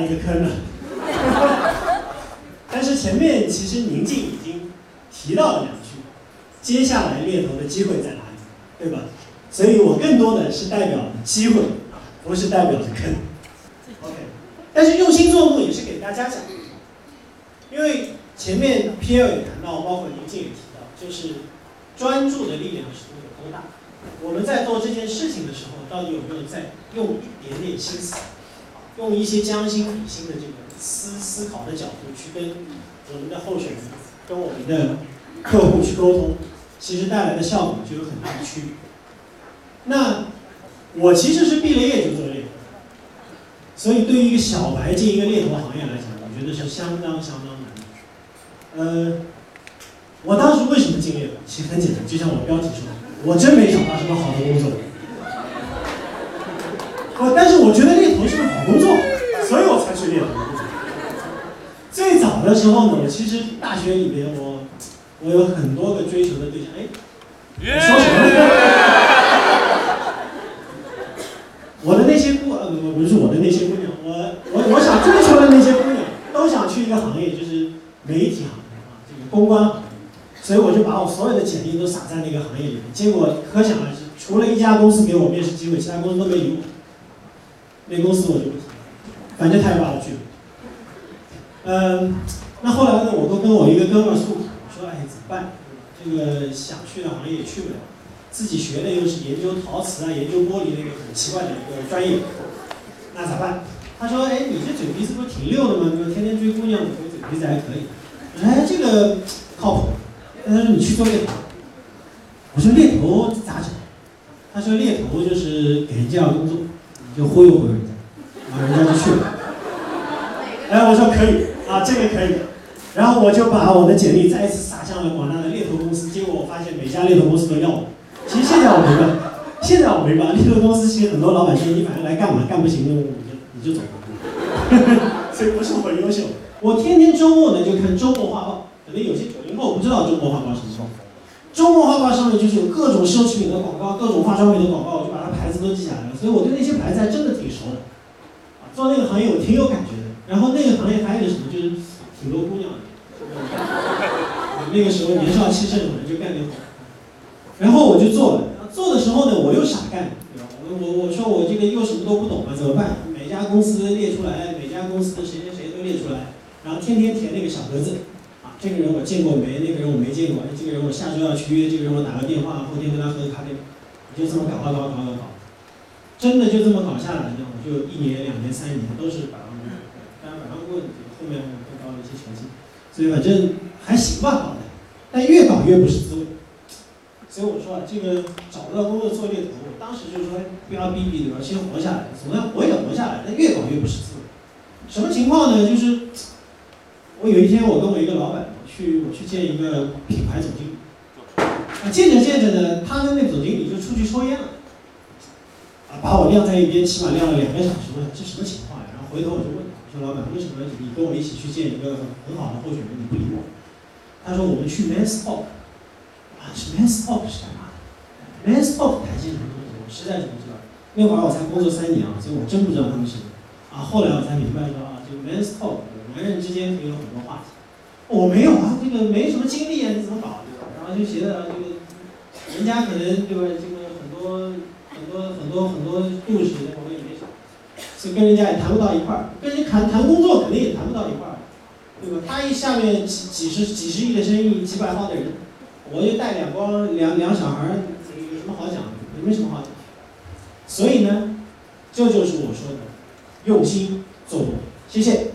一个坑了。但是前面其实宁静已经提到了两句，接下来猎头的机会在哪里，对吧？所以我更多的是代表机会，不是代表着坑。OK，但是用心做梦也是给大家讲，因为前面 P L 也谈到，包括宁静也提到，就是专注的力量是有多大。我们在做这件事情的时候，到底有没有在用一点点心思，用一些将心比心的这个思思考的角度去跟我们的候选人、跟我们的客户去沟通，其实带来的效果就有很大的区别。那我其实是毕了业就做猎头，所以对于一个小白进一个猎头行业来讲，我觉得是相当相当难的。呃，我当时为什么进猎头？其实很简单，就像我标题说的，我真没找到什么好的工作。我但是我觉得猎头是个好工作，所以我才去猎头。最早的时候呢，我其实大学里边我我有很多个追求的对象，哎，我说什么呢？我的那些姑呃不不是我的那些姑娘，我我我想追求的那些姑娘都想去一个行业，就是媒体行业啊，这个公关行业，所以我就把我所有的简历都撒在那个行业里面，结果可想而知，除了一家公司给我面试机会，其他公司都没理我。那公司我就不提了，反正他也把我拒了。嗯，那后来呢，我都跟我一个哥们诉苦，我说哎怎么办？这个想去的行业也去不了。自己学的又是研究陶瓷啊，研究玻璃那个很奇怪的一个专业，那咋办？他说：“哎，你这嘴皮子不是挺溜的吗？就天天追姑娘，我嘴皮子还可以。”我说：“哎，这个靠谱。”他说：“你去做猎头。”我说：“猎头咋整？”他说：“猎头就是给人介绍工作，就忽悠忽悠人家，啊，人家就去了。”哎，我说可以啊，这个可以。然后我就把我的简历再一次撒向了广大的猎头公司，结果我发现每家猎头公司都要我。其实现在我明白，现在我明白，猎头公司其实很多老板说你反正来干嘛，干不行你就你就走。所以不是我优秀，我天天周末呢就看周末画报，可能有些九零后不知道周末画报什么时候。周末画报上面就是有各种奢侈品的广告，各种化妆品的广告，我就把它牌子都记下来了。所以我对那些牌子还真的挺熟的。做那个行业我挺有感觉的。然后那个行业还有一个什么，就是挺多姑娘的。那个时候年少气盛嘛，就干点好。然后我就做了，做的时候呢，我又傻干，我我我说我这个又什么都不懂啊，怎么办？每家公司列出来，每家公司谁谁谁都列出来，然后天天填那个小格子，啊，这个人我见过没？那个人我没见过，这个人我下周要去约，这个人我打个电话，后天跟他喝个咖啡，就这么搞搞搞搞搞，真的就这么搞下来呢，我就一年、两年、三年都是百万顾问，当然百万顾问后面会到一些成绩，所以反正还行吧，搞的，但越搞越不是滋味。所以我说啊，这个找不到工作做猎头，我当时就说不要逼逼对吧？先活下来，总要活也活下来，但越搞越不是滋味。什么情况呢？就是我有一天我跟我一个老板，去我去见一个品牌总经理，啊见着见着呢，他跟那总经理就出去抽烟了，把我晾在一边，起码晾了两个小时，我想这什么情况呀？然后回头我就问他，我说老板，为什么你跟我一起去见一个很好的候选人，你不理我？他说我们去 Men's Talk。Men's Talk 是干嘛的？Men's Talk 谈些什么东西？我实在是不知道。那会儿我才工作三年啊，所以我真不知道他们是什么。啊，后来我才明白说啊，这个 Men's Talk，男人之间可以有很多话题。我没有啊，这个没什么经历啊，你怎么搞对吧？然后就觉得这个人家可能对吧，这个很多很多很多故事，我们也没啥，所以跟人家也谈不到一块儿。跟人谈谈工作肯定也谈不到一块儿，对吧？他一下面几几十几十亿的生意，几百号的人。我就带两光两两小孩儿，有什么好讲的？也没什么好讲。所以呢，这就是我说的用心做谢谢。